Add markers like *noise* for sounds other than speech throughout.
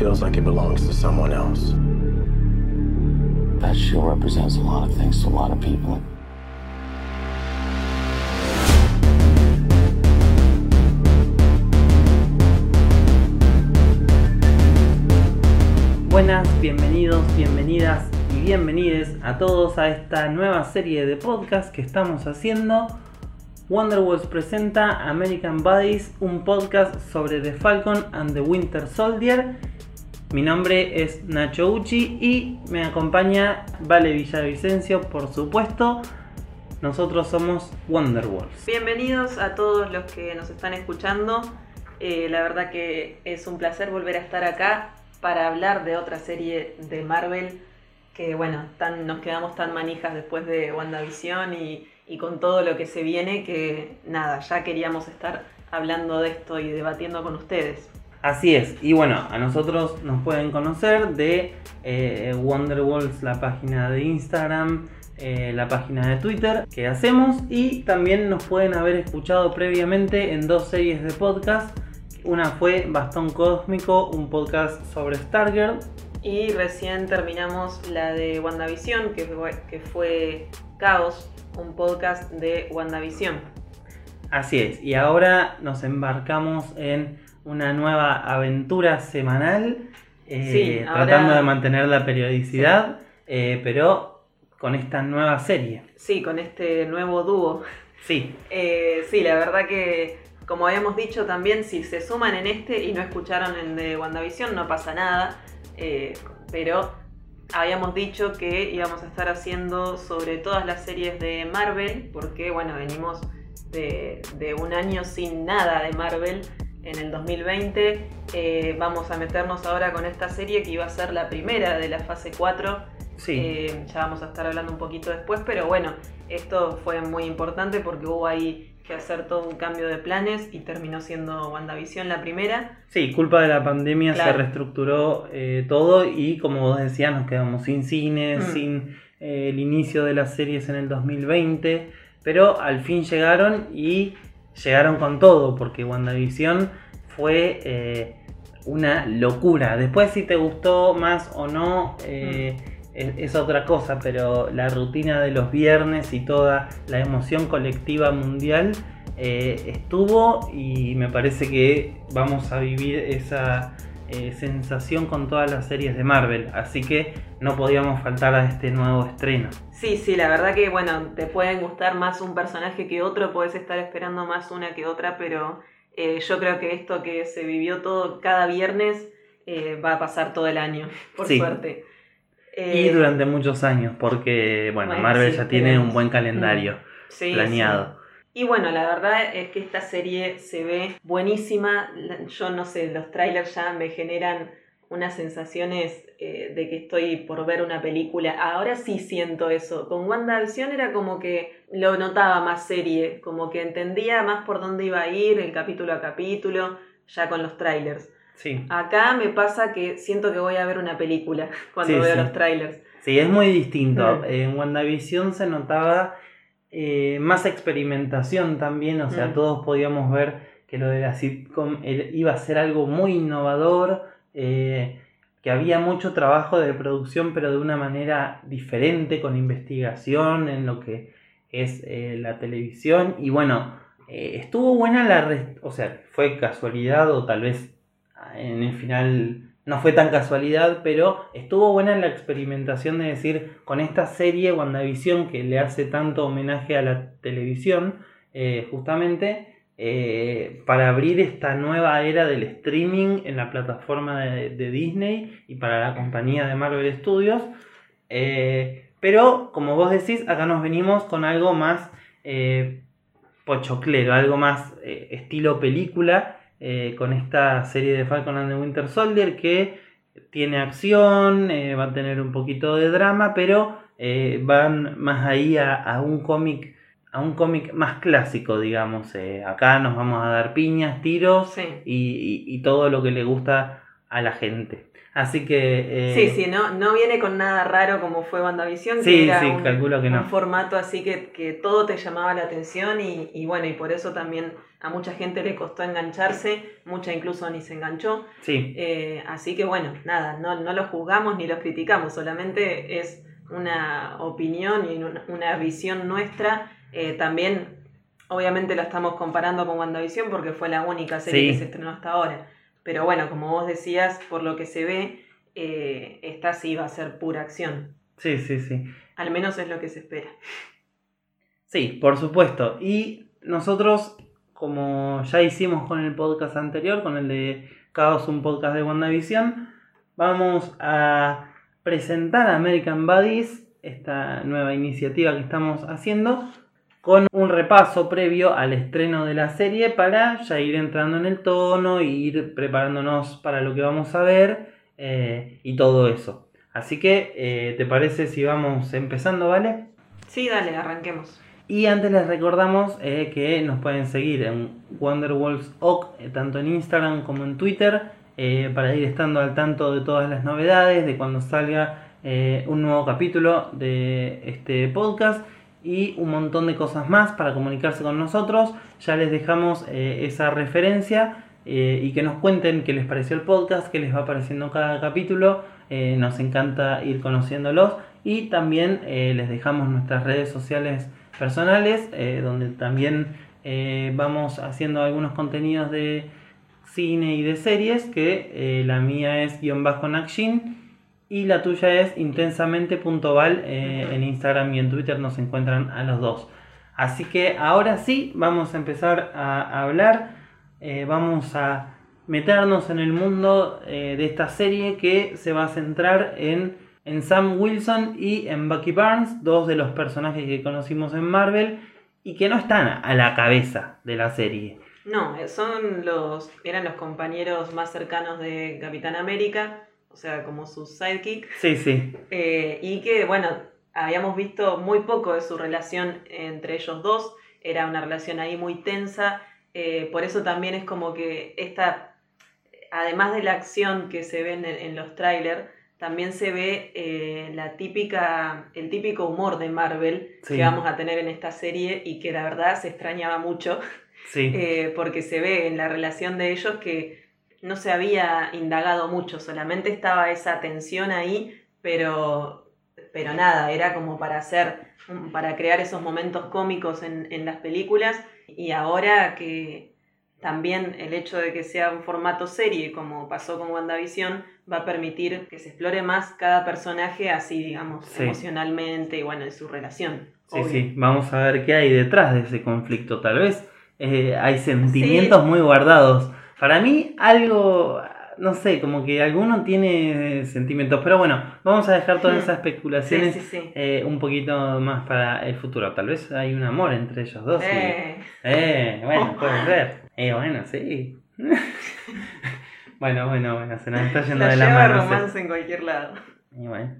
feels like it belongs to someone else. That shield represents a lot of things to a lot of people. Buenas, bienvenidos, bienvenidas y bienvenides a todos a esta nueva serie de podcast que estamos haciendo. Wonderwalls presenta American Buddies, un podcast sobre The Falcon and the Winter Soldier. Mi nombre es Nacho Uchi y me acompaña Vale Villavicencio, por supuesto. Nosotros somos Wonderwalls. Bienvenidos a todos los que nos están escuchando. Eh, la verdad que es un placer volver a estar acá para hablar de otra serie de Marvel que, bueno, tan, nos quedamos tan manijas después de WandaVision y, y con todo lo que se viene que, nada, ya queríamos estar hablando de esto y debatiendo con ustedes. Así es, y bueno, a nosotros nos pueden conocer de eh, Wonderwalls, la página de Instagram, eh, la página de Twitter que hacemos y también nos pueden haber escuchado previamente en dos series de podcast. Una fue Bastón Cósmico, un podcast sobre Stargirl. Y recién terminamos la de WandaVision, que fue, que fue Caos, un podcast de WandaVision. Así es, y ahora nos embarcamos en una nueva aventura semanal, eh, Sí, ahora- tratando de mantener la periodicidad, eh, pero con esta nueva serie. Sí, con este nuevo dúo. Sí, Eh, sí, la verdad que, como habíamos dicho también, si se suman en este y no escucharon en de WandaVision, no pasa nada. Pero habíamos dicho que íbamos a estar haciendo sobre todas las series de Marvel, porque, bueno, venimos de, de un año sin nada de Marvel. En el 2020 Eh, vamos a meternos ahora con esta serie que iba a ser la primera de la fase 4 sí. eh, ya vamos a estar hablando un poquito después, pero bueno, esto fue muy importante porque hubo ahí que hacer todo un cambio de planes y terminó siendo WandaVision la primera. Sí, culpa de la pandemia se reestructuró eh, todo y como vos decías nos quedamos sin cine, Mm. sin el inicio de las series en el 2020, pero al fin llegaron y llegaron con todo porque WandaVision fue eh, una locura. Después si te gustó más o no eh, es, es otra cosa, pero la rutina de los viernes y toda la emoción colectiva mundial eh, estuvo y me parece que vamos a vivir esa eh, sensación con todas las series de Marvel, así que no podíamos faltar a este nuevo estreno. Sí, sí, la verdad que bueno, te pueden gustar más un personaje que otro, puedes estar esperando más una que otra, pero eh, yo creo que esto que se vivió todo cada viernes eh, va a pasar todo el año, *laughs* por Sí. suerte. Y durante muchos años, porque bueno, Bueno, Marvel sí, ya tiene un buen calendario sí, planeado. Y bueno, la verdad es que esta serie se ve buenísima. Yo no sé, los trailers ya me generan unas sensaciones eh, de que estoy por ver una película. Ahora sí siento eso. Con WandaVision era como que lo notaba más serie, como que entendía más por dónde iba a ir, el capítulo a capítulo, ya con los trailers. Sí. Acá me pasa que siento que voy a ver una película *laughs* cuando Sí, veo sí. los trailers. Sí, es muy distinto. Mm. En WandaVision se notaba eh, más experimentación también, o sea, Mm. todos podíamos ver que lo de la sitcom era- iba a ser algo muy innovador, eh, que había mucho trabajo de producción, pero de una manera diferente, con investigación en lo que es eh, la televisión. Y bueno, eh, estuvo buena la... O sea, fue casualidad o tal vez ah, en el final no fue tan casualidad, pero estuvo buena la experimentación de decir, con esta serie WandaVision que le hace tanto homenaje a la televisión, eh, justamente eh, para abrir esta nueva era del streaming en la plataforma de, Disney y para la compañía de Marvel Studios. Eh, pero, como vos decís, acá nos venimos con algo más pochoclero, algo más estilo película, eh, con esta serie de Falcon and the Winter Soldier que tiene acción, eh, va a tener un poquito de drama, pero eh, van más ahí a, a un cómic a un cómic más clásico, digamos. eh, acá nos vamos a dar piñas, tiros Sí. y, y- y todo lo que le gusta a la gente. Así que... eh, Sí, sí, no, no viene con nada raro como fue WandaVision, Sí, que era sí, un, calculo que no. un formato así que, que todo te llamaba la atención y, y bueno, y por eso también a mucha gente le costó engancharse, mucha incluso ni se enganchó. Sí, Eh, así que bueno, nada, no, no los juzgamos ni los criticamos, solamente es una opinión y una, una visión nuestra. Eh, también, obviamente, la estamos comparando con WandaVision porque fue la única serie Sí. que se estrenó hasta ahora. Pero bueno, como vos decías, por lo que se ve, eh, esta sí va a ser pura acción. sí, sí, sí. Al menos es lo que se espera. Sí, por supuesto. Y nosotros, como ya hicimos con el podcast anterior, con el de Caos, un podcast de WandaVision, vamos a presentar a American Buddies, esta nueva iniciativa que estamos haciendo, con un repaso previo al estreno de la serie para ya ir entrando en el tono e ir preparándonos para lo que vamos a ver eh, y todo eso. Así que, eh, ¿te parece si vamos empezando, vale? Sí, dale, arranquemos. Y antes les recordamos eh, que nos pueden seguir en eh, tanto en Instagram como en Twitter, eh, para ir estando al tanto de todas las novedades, de cuando salga eh, un nuevo capítulo de este podcast y un montón de cosas más para comunicarse con nosotros. Ya les dejamos eh, esa referencia eh, y que nos cuenten qué les pareció el podcast, qué les va pareciendo cada capítulo. Eh, nos encanta ir conociéndolos y también les dejamos nuestras redes sociales personales, donde también vamos haciendo algunos contenidos de cine y de series, que la mía es guion bajo Nakshin y la tuya es intensamente.val eh, en Instagram y en Twitter nos encuentran a los dos. Así que ahora sí, vamos a empezar a, hablar, eh, vamos a meternos en el mundo eh, de esta serie que se va a centrar en, en Sam Wilson y en Bucky Barnes, dos de los personajes que conocimos en Marvel y que no están a la cabeza de la serie. No, eh, son los, eran los compañeros más cercanos de Capitán América, o sea, como sus sidekick. Sí, sí, Eh, y que, bueno, habíamos visto muy poco de su relación entre ellos dos, era una relación ahí muy tensa, eh, por eso también es como que esta, además de la acción que se ve en, en los trailers, también se ve eh, la típica, el típico humor de Marvel Sí. que vamos a tener en esta serie y que la verdad se extrañaba mucho. sí. *laughs* Eh, porque se ve en la relación de ellos que no se había indagado mucho, solamente estaba esa tensión ahí, pero, pero nada, era como para hacer, um, para crear esos momentos cómicos en, en las películas y ahora que también el hecho de que sea un formato serie, como pasó con WandaVision, va a permitir que se explore más cada personaje así, digamos, Sí. emocionalmente y bueno, en su relación. Sí, obvio. sí, vamos a ver qué hay detrás de ese conflicto. Tal vez eh, hay sentimientos muy guardados. Para mí, algo, no sé, como que alguno tiene sentimientos. Pero bueno, vamos a dejar todas Hmm. esas especulaciones Sí, sí, sí. eh, un poquito más para el futuro. Tal vez hay un amor entre ellos dos. y- Eh. Eh, bueno, puede ser. Eh, bueno, sí. *laughs* bueno, bueno, bueno, se nos está yendo La de la lleva mano. romance en cualquier lado. Y bueno.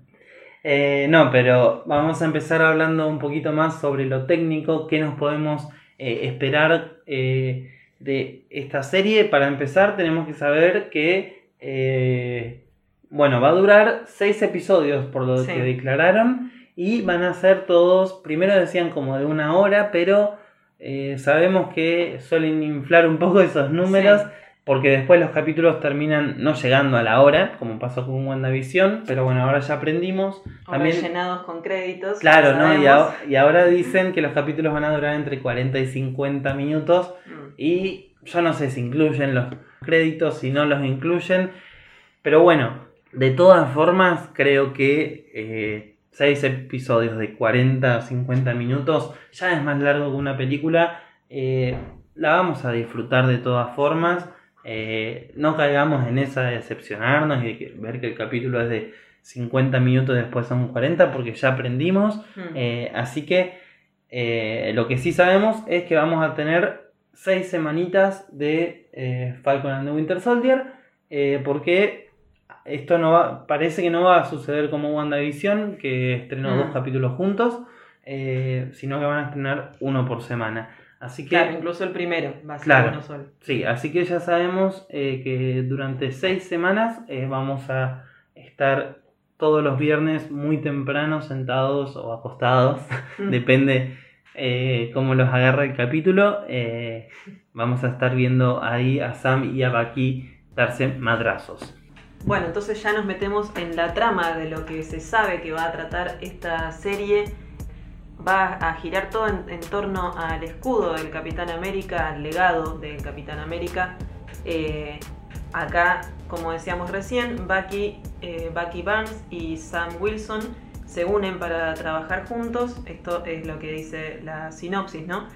Eh, no, pero vamos a empezar hablando un poquito más sobre lo técnico, qué nos podemos eh, esperar eh, de esta serie. Para empezar, tenemos que saber que, eh, bueno, va a durar seis episodios por lo Sí. que declararon y van a ser todos, primero decían como de una hora, pero eh, sabemos que suelen inflar un poco esos números. Sí. Porque después los capítulos terminan no llegando a la hora, como pasó con WandaVision, pero bueno, ahora ya aprendimos. O También, rellenados con créditos. claro, ¿no? Y ahora dicen que los capítulos van a durar entre 40 y 50 minutos. Y yo no sé si incluyen los créditos, si no los incluyen. Pero bueno, de todas formas, creo que eh, 6 episodios de 40 o 50 minutos ya es más largo que una película. Eh, la vamos a disfrutar de todas formas. Eh, no caigamos en esa de decepcionarnos y de ver que el capítulo es de 50 minutos y después son 40 porque ya aprendimos. Mm. Eh, así que eh, lo que sí sabemos es que vamos a tener seis semanitas de eh, Falcon and the Winter Soldier. eh, porque esto no va, parece que no va a suceder como WandaVision, que estrenó Mm. dos capítulos juntos, eh, sino que van a estrenar uno por semana. Así que, Claro, incluso el primero va a ser Claro. uno solo. sí, así que ya sabemos que durante seis semanas vamos a estar todos los viernes muy temprano sentados o acostados, *laughs* depende eh, cómo los agarra el capítulo. eh, vamos a estar viendo ahí a Sam y a Baki darse madrazos. Bueno, entonces ya nos metemos en la trama de lo que se sabe que va a tratar esta serie. Va a girar todo en, torno al escudo del Capitán América, al legado del Capitán América. Eh, acá, como decíamos recién, Bucky, eh, Bucky Barnes y Sam Wilson se unen para trabajar juntos. Esto es lo que dice la sinopsis, ¿no?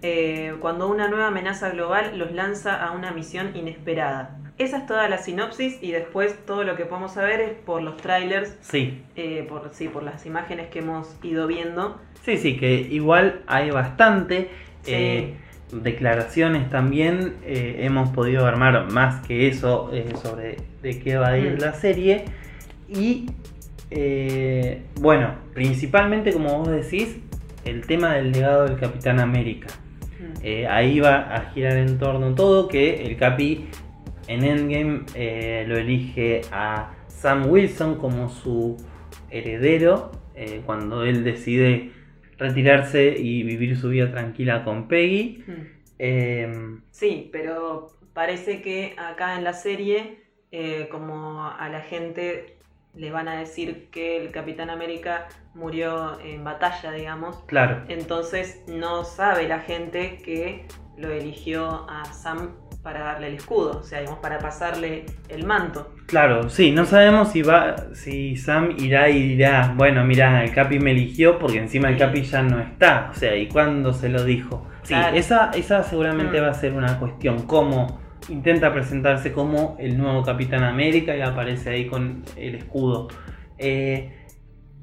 Eh, cuando una nueva amenaza global los lanza a una misión inesperada. Esa es toda la sinopsis y después todo lo que podemos saber es por los trailers, Sí, eh, por, sí, por las imágenes que hemos ido viendo. sí, sí, que igual hay bastante. Sí. eh, declaraciones también. eh, hemos podido armar más que eso sobre de qué va a ir Mm. la serie. Y eh, bueno, principalmente como vos decís, el tema del legado del Capitán América. Eh, ahí va a girar en torno todo que el Capi en Endgame eh, lo elige a Sam Wilson como su heredero eh, cuando él decide retirarse y vivir su vida tranquila con Peggy. Mm. Eh, Sí, pero parece que acá en la serie, como a la gente le van a decir que el Capitán América murió en batalla, digamos, claro, entonces no sabe la gente que lo eligió a Sam para darle el escudo, o sea, digamos, para pasarle el manto. claro, sí, no sabemos si va, si Sam irá y dirá, bueno, mira, el Capi me eligió porque encima el. Capi ya no está, o sea, ¿y cuándo se lo dijo? Sí, Claro. esa, esa seguramente Mm. va a ser una cuestión, cómo intenta presentarse como el nuevo Capitán América y aparece ahí con el escudo. Eh,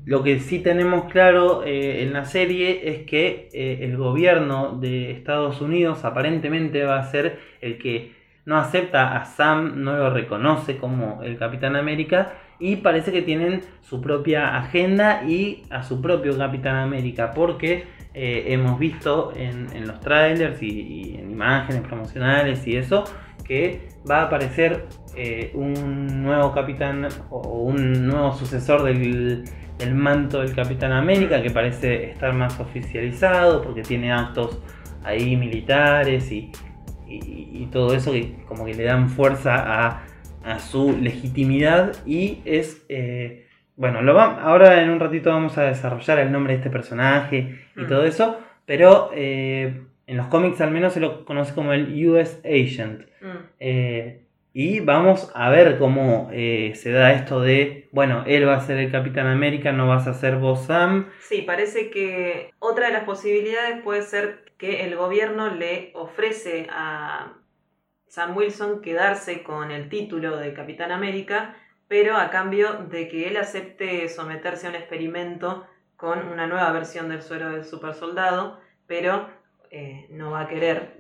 lo que sí tenemos claro eh, en la serie es que eh, el gobierno de Estados Unidos aparentemente va a ser el que no acepta a Sam, no lo reconoce como el Capitán América y parece que tienen su propia agenda y a su propio Capitán América porque hemos visto en, en los trailers y, y en imágenes promocionales y eso que va a aparecer eh, un nuevo capitán o un nuevo sucesor del, del manto del Capitán América que parece estar más oficializado porque tiene actos ahí militares y, y- y todo eso que como que le dan fuerza a, a su legitimidad y es eh, bueno lo va- ahora en un ratito vamos a desarrollar el nombre de este personaje y Mm. todo eso pero eh, en los cómics al menos se lo conoce como el US Agent Mm. eh, y vamos a ver cómo eh, se da esto de, bueno, él va a ser el Capitán América, no vas a ser vos Sam. Sí, parece que otra de las posibilidades puede ser que el gobierno le ofrece a Sam Wilson quedarse con el título de Capitán América, pero a cambio de que él acepte someterse a un experimento con una nueva versión del suero del super soldado, pero eh, no va a querer,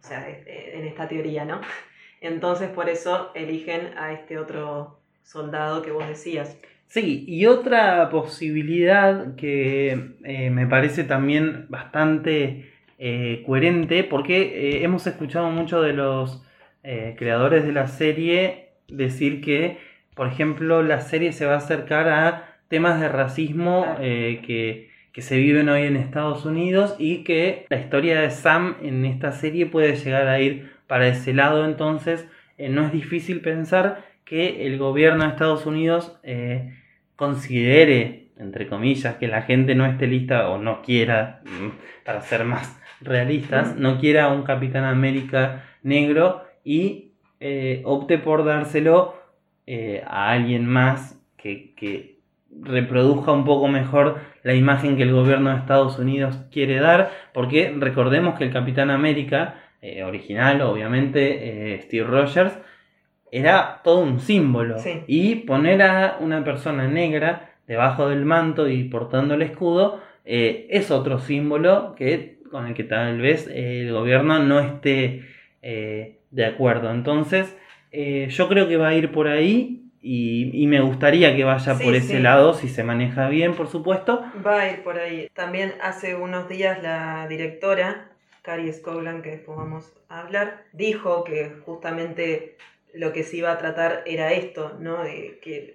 o sea, eh, en esta teoría, ¿no? *laughs* Entonces por eso eligen a este otro soldado que vos decías. Sí, y otra posibilidad que eh, me parece también bastante eh, coherente, porque eh, hemos escuchado mucho de los eh, creadores de la serie decir que, por ejemplo, la serie se va a acercar a temas de racismo eh, que, que se viven hoy en Estados Unidos y que la historia de Sam en esta serie puede llegar a ir para ese lado, entonces eh, no es difícil pensar que el gobierno de Estados Unidos eh, considere, entre comillas, que la gente no esté lista o no quiera, mm, para ser más realistas, Mm. no quiera un Capitán América negro y eh, opte por dárselo a alguien más que, que reproduzca un poco mejor la imagen que el gobierno de Estados Unidos quiere dar, porque recordemos que el Capitán América eh, original, obviamente, eh, Steve Rogers, era todo un símbolo. Sí. Y poner a una persona negra debajo del manto y portando el escudo eh, es otro símbolo que, con el que tal vez el gobierno no esté de acuerdo. Entonces, yo creo que va a ir por ahí. Y, y me gustaría que vaya Sí, por ese sí. lado, si se maneja bien, por supuesto. Va a ir por ahí. También hace unos días la directora Cary Scoglan, que después vamos a hablar, dijo que justamente lo que se iba a tratar era esto, ¿no? De que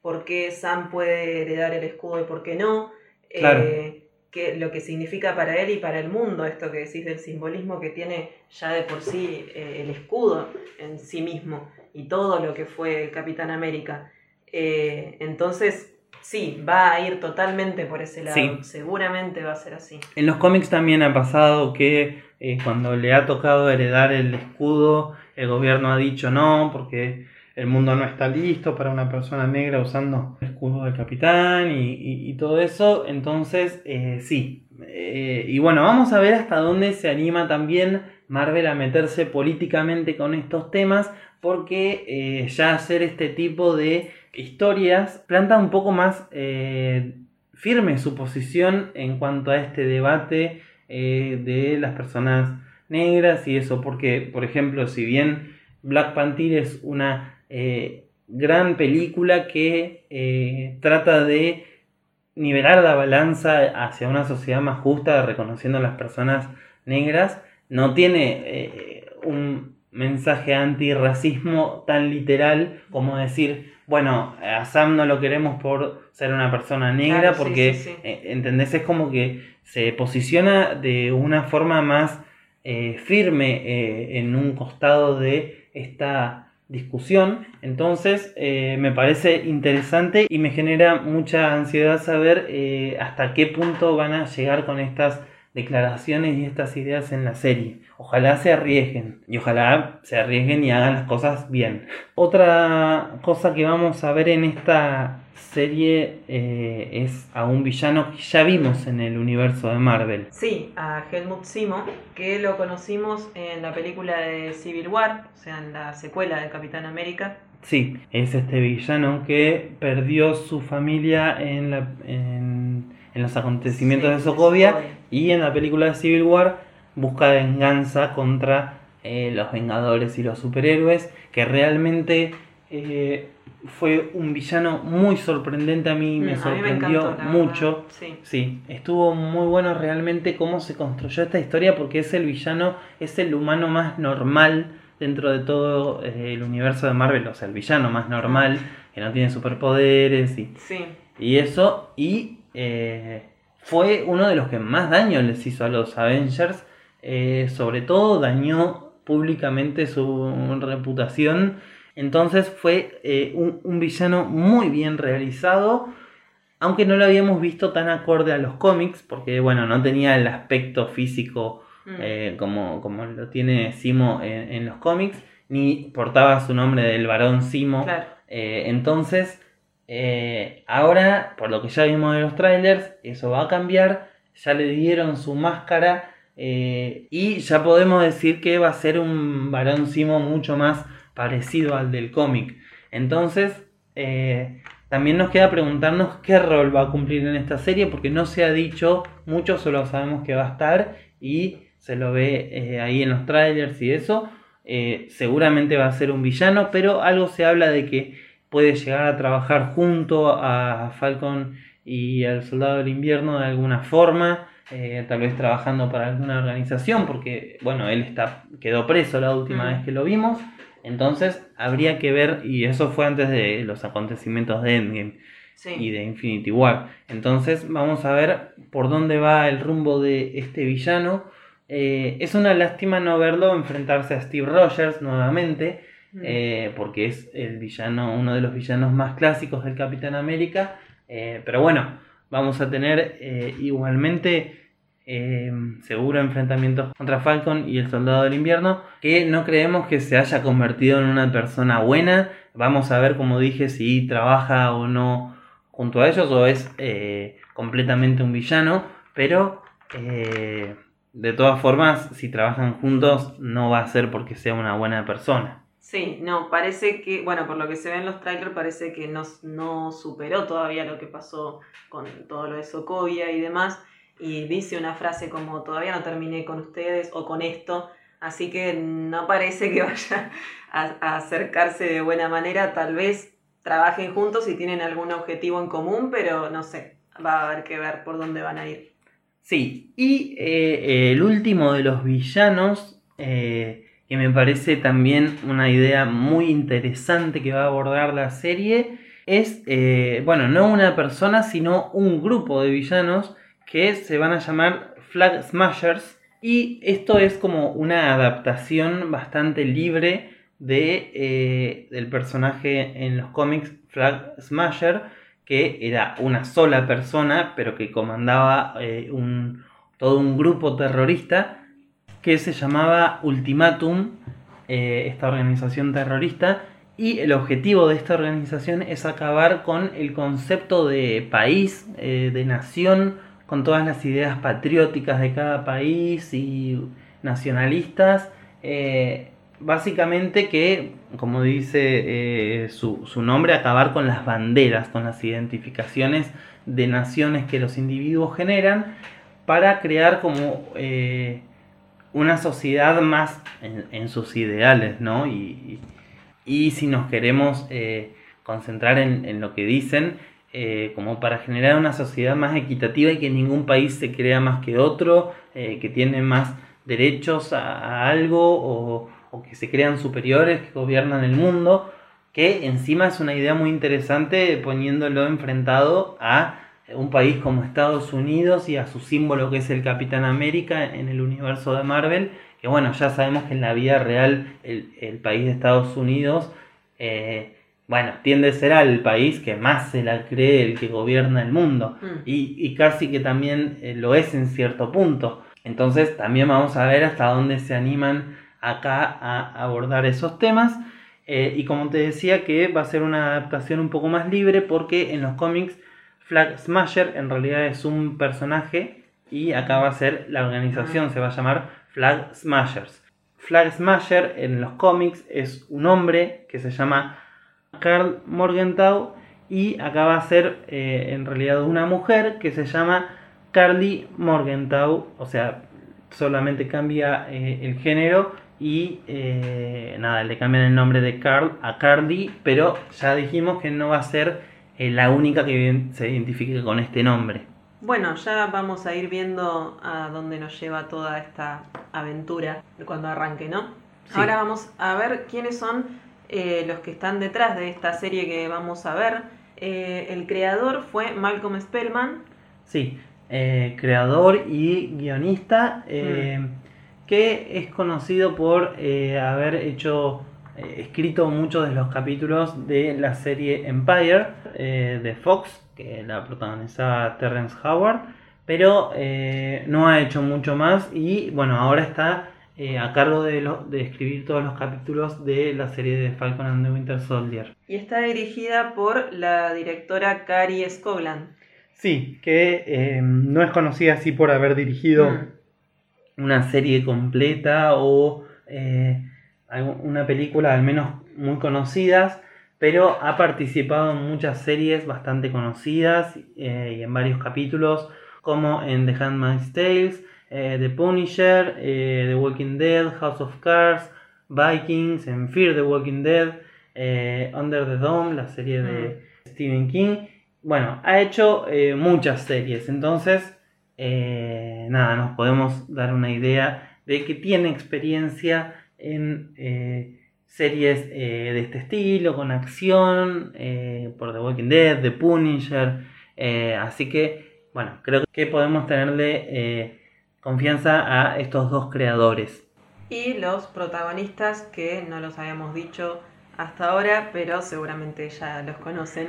por qué Sam puede heredar el escudo y por qué no. Claro. Eh, que lo que significa para él y para el mundo, esto que decís del simbolismo que tiene ya de por sí eh, el escudo en sí mismo y todo lo que fue el Capitán América. Eh, entonces, sí, va a ir totalmente por ese lado. Sí. Seguramente va a ser así. En los cómics también ha pasado que eh, cuando le ha tocado heredar el escudo, el gobierno ha dicho no, porque el mundo no está listo para una persona negra usando el escudo del capitán y, y- y todo eso. Entonces, eh, sí. Eh, y bueno, vamos a ver hasta dónde se anima también Marvel a meterse políticamente con estos temas, porque eh, ya hacer este tipo de historias planta un poco más eh, firme su posición en cuanto a este debate eh, de las personas negras y eso, porque, por ejemplo, si bien Black Panther es una gran película que trata de nivelar la balanza hacia una sociedad más justa, reconociendo a las personas negras, no tiene eh, un mensaje antirracismo tan literal como decir, bueno, a Sam no lo queremos por ser una persona negra, Claro, porque, sí, sí. eh, ¿entendés? Es como que se posiciona de una forma más eh, firme eh, en un costado de esta discusión. Entonces eh, me parece interesante y me genera mucha ansiedad saber hasta qué punto van a llegar con estas declaraciones y estas ideas en la serie. Ojalá se arriesguen y ojalá se arriesguen y hagan las cosas bien. Otra cosa que vamos a ver en esta serie eh, es a un villano que ya vimos en el universo de Marvel. Sí, a Helmut Simo, que lo conocimos en la película de Civil War, o sea, en la secuela de Capitán América. Sí, es este villano que perdió su familia en, la- en- en los acontecimientos Sí, de Sokovia y en la película de Civil War busca venganza contra eh, los Vengadores y los superhéroes, que realmente eh, fue un villano muy sorprendente a mí, me Mm, mí sorprendió encantó, mucho. Sí. Sí, estuvo muy bueno realmente cómo se construyó esta historia porque es el villano, es el humano más normal dentro de todo eh, el universo de Marvel, o sea, el villano más normal, que no tiene superpoderes y, Sí, y eso, y eh, fue uno de los que más daño les hizo a los Avengers, eh, sobre todo dañó públicamente su reputación, entonces fue eh, un, un villano muy bien realizado, aunque no lo habíamos visto tan acorde a los cómics, porque bueno, no tenía el aspecto físico Mm. como, como lo tiene Simo en, en los cómics, ni portaba su nombre del varón Simo. claro. Entonces, eh, ahora, por lo que ya vimos de los trailers, eso va a cambiar. Ya le dieron su máscara eh, y ya podemos decir que va a ser un varón Simo mucho más parecido al del cómic. Entonces, eh, también nos queda preguntarnos qué rol va a cumplir en esta serie, porque no se ha dicho mucho, solo sabemos que va a estar y se lo ve ahí en los trailers y eso. Seguramente va a ser un villano, pero algo se habla de que puede llegar a trabajar junto a Falcon y al Soldado del Invierno de alguna forma, eh, tal vez trabajando para alguna organización, porque bueno, él está, quedó preso la última Mm. vez que lo vimos, entonces habría que ver, y eso fue antes de los acontecimientos de Endgame Sí. y de Infinity War. Entonces vamos a ver por dónde va el rumbo de este villano. Eh, es una lástima no verlo enfrentarse a Steve Rogers nuevamente, Mm. eh, porque es el villano, uno de los villanos más clásicos del Capitán América. Eh, pero bueno, vamos a tener eh, igualmente seguro enfrentamientos contra Falcon y el Soldado del Invierno, que no creemos que se haya convertido en una persona buena. Vamos a ver, como dije, si trabaja o no junto a ellos o es completamente un villano, pero de todas formas, si trabajan juntos, no va a ser porque sea una buena persona. Sí, no, parece que, bueno, por lo que se ve en los trailers, parece que no, no superó todavía lo que pasó con todo lo de Sokovia y demás. Y dice una frase como, todavía no terminé con ustedes o con esto. Así que no parece que *laughs* vaya a, acercarse de buena manera. Tal vez trabajen juntos y tienen algún objetivo en común, pero no sé, va a haber que ver por dónde van a ir. Sí, y eh, el último de los villanos, eh, que me parece también una idea muy interesante que va a abordar la serie, es, eh, bueno, no una persona, sino un grupo de villanos que se van a llamar Flag Smashers. Y esto es como una adaptación bastante libre de, del personaje en los cómics Flag Smasher que era una sola persona, pero que comandaba eh, un, todo un grupo terrorista que se llamaba Ultimatum, eh, esta organización terrorista, y el objetivo de esta organización es acabar con el concepto de país, eh, de nación, con todas las ideas patrióticas de cada país y nacionalistas básicamente que, como dice eh, su, nombre, acabar con las banderas, con las identificaciones de naciones que los individuos generan para crear como eh, una sociedad más en, sus ideales, ¿no? Y, si nos queremos eh, concentrar en, lo que dicen, como para generar una sociedad más equitativa y que ningún país se crea más que otro, que tiene más derechos a algo o, que se crean superiores que gobiernan el mundo, que encima es una idea muy interesante poniéndolo enfrentado a un país como Estados Unidos y a su símbolo que es el Capitán América en el universo de Marvel, que bueno, ya sabemos que en la vida real el, país de Estados Unidos, eh, bueno, tiende a ser el país que más se la cree el que gobierna el mundo, mm. y, casi que también eh, lo es en cierto punto. Entonces también vamos a ver hasta dónde se animan acá a abordar esos temas. Eh, y como te decía que va a ser una adaptación un poco más libre porque en los cómics Flag Smasher en realidad es un personaje y acá va a ser la organización, se va a llamar Flag Smashers. Flag Smasher en los cómics es un hombre que se llama Carl Morgenthau y acá va a ser eh, en realidad una mujer que se llama Carly Morgenthau, o sea, solamente cambia eh, el género y eh, nada, le cambian el nombre de Carl a Cardi, pero ya dijimos que no va a ser eh, la única que se identifique con este nombre. Bueno, ya vamos a ir viendo a dónde nos lleva toda esta aventura cuando arranque, ¿no? Ahora vamos a ver quiénes son eh, los que están detrás de esta serie que vamos a ver. el creador fue Malcolm Spellman. Sí, creador y guionista. Mm que es conocido por eh, haber hecho, eh, escrito muchos de los capítulos de la serie Empire eh, de Fox, que la protagonizaba Terrence Howard, pero no ha hecho mucho más y bueno, ahora está a cargo de, de, escribir todos los capítulos de la serie de Falcon and the Winter Soldier. Y está dirigida por la directora Carrie Scogland. Sí, que no es conocida así por haber dirigido... Mm una serie completa o eh, una película al menos muy conocidas, pero ha participado en muchas series bastante conocidas eh, y en varios capítulos, como en The Handmaid's Tales, eh, The Punisher, The Walking Dead, House of Cards, Vikings, en Fear the Walking Dead, Under the Dome, la serie de mm. Stephen King. Bueno, ha hecho muchas series, entonces eh, nada, nos podemos dar una idea de que tiene experiencia en eh, series eh, de este estilo, con acción, por The Walking Dead, The Punisher, así que, bueno, creo que podemos tenerle confianza a estos dos creadores. Y los protagonistas que no los habíamos dicho hasta ahora, pero seguramente ya los conocen.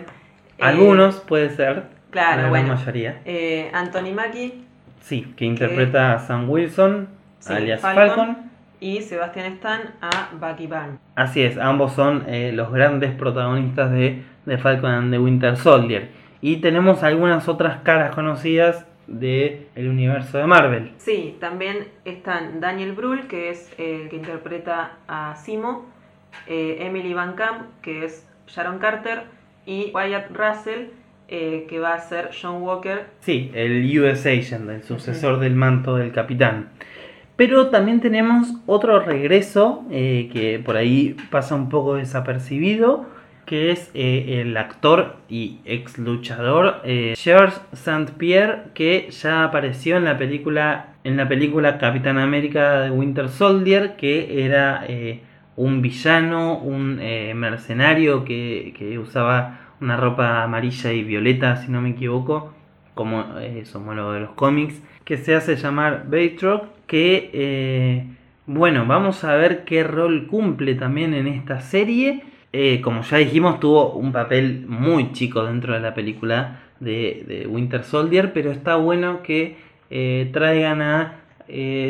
Algunos puede ser. Claro, bueno. mayoría. Eh, Anthony Mackie. Sí, que interpreta a Sam Wilson, alias Falcon, Y Sebastian Stan a Bucky Barnes. Así es, ambos son eh, los grandes protagonistas de, Falcon and the Winter Soldier. Y tenemos algunas otras caras conocidas del el universo de Marvel. Sí, también están Daniel Brühl, que es el que interpreta a Simo, eh, Emily Van Camp, que es Sharon Carter, y Wyatt Russell, eh, que va a ser John Walker. Sí, el US Agent, el sucesor del manto del capitán. Pero también tenemos otro regreso eh, que por ahí pasa un poco desapercibido, que es eh, el actor y ex luchador eh, George St. Pierre, que ya apareció en la película en la película Capitán América de Winter Soldier, que era eh, un villano, un mercenario que, que usaba una ropa amarilla y violeta, si no me equivoco, como eh, es homólogo de los cómics, que se hace llamar Baytrock, que eh, bueno, vamos a ver qué rol cumple también en esta serie. Eh, como ya dijimos, tuvo un papel muy chico dentro de la película de, Winter Soldier, pero está bueno que traigan a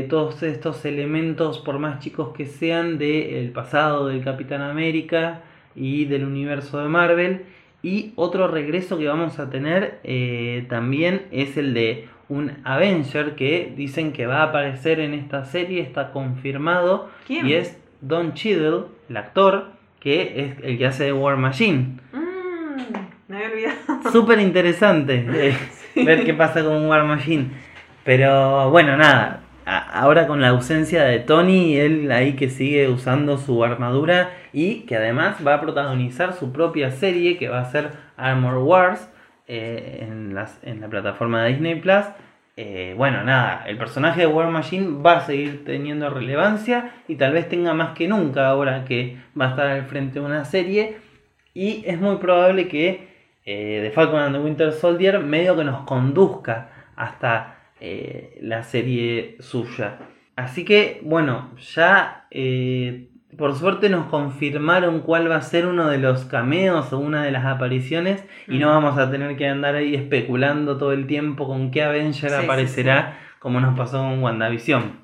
todos estos elementos, por más chicos que sean, del pasado del Capitán América y del universo de Marvel. Y otro regreso que vamos a tener eh, también es el de un Avenger que dicen que va a aparecer en esta serie, está confirmado. ¿Quién? Y es Don Cheadle, el actor, que es el que hace de War Machine. Mm, me había olvidado. *laughs* Súper interesante eh, *laughs* ver qué pasa con War Machine. Pero bueno, nada. Ahora con la ausencia de Tony, él ahí que sigue usando su armadura y que además va a protagonizar su propia serie que va a ser Armor Wars eh, en, la plataforma de Disney Plus. Eh, bueno, nada, el personaje de War Machine va a seguir teniendo relevancia y tal vez tenga más que nunca ahora que va a estar al frente de una serie. Y es muy probable que eh, The Falcon and the Winter Soldier medio que nos conduzca hasta eh, la serie suya. Así que, bueno, ya eh, por suerte nos confirmaron cuál va a ser uno de los cameos o una de las apariciones y no vamos a tener que andar ahí especulando todo el tiempo con qué Avenger Sí, sí, aparecerá, como nos pasó con WandaVision.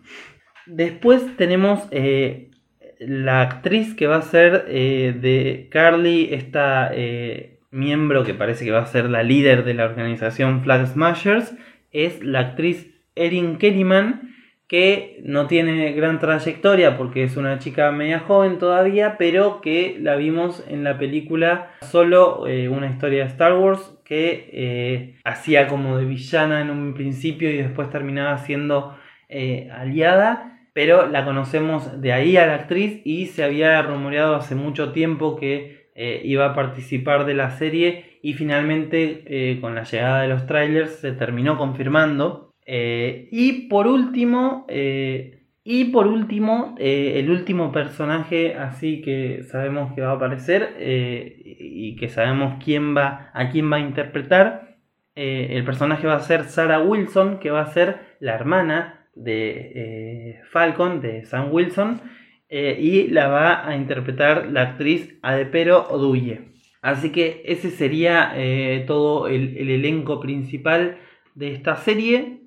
Después tenemos eh, la actriz que va a ser eh, de Carly, esta eh, miembro que parece que va a ser la líder de la organización Flag Smashers, es la actriz Erin Kellyman, que no tiene gran trayectoria porque es una chica media joven todavía, pero que la vimos en la película solo eh, una historia de Star Wars que eh, hacía como de villana en un principio y después terminaba siendo eh, aliada. Pero la conocemos de ahí a la actriz y se había rumoreado hace mucho tiempo que iba a participar de la serie y finalmente eh, con la llegada de los trailers se terminó confirmando. Eh, y por último, eh, y por último, el último personaje así que sabemos que va a aparecer y que sabemos quién va, a quién va a interpretar. El personaje va a ser Sarah Wilson, que va a ser la hermana de Falcon, de Sam Wilson, y la va a interpretar la actriz Adepero Oduye. Así que ese sería eh, todo el, el elenco principal de esta serie.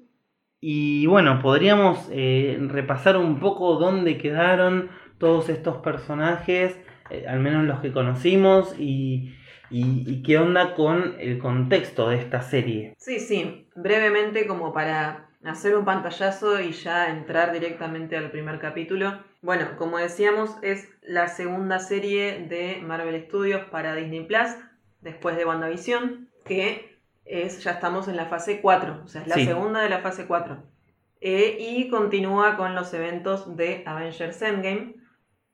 Y bueno, podríamos eh, repasar un poco dónde quedaron todos estos personajes, eh, al menos los que conocimos, y, y- y qué onda con el contexto de esta serie. Sí, sí, brevemente como para hacer un pantallazo y ya entrar directamente al primer capítulo. Bueno, como decíamos, es la segunda serie de Marvel Studios para Disney Plus, después de WandaVision, que es, ya estamos en la fase 4, o sea, es la Sí. segunda de la fase 4. Eh, y continúa con los eventos de Avengers Endgame,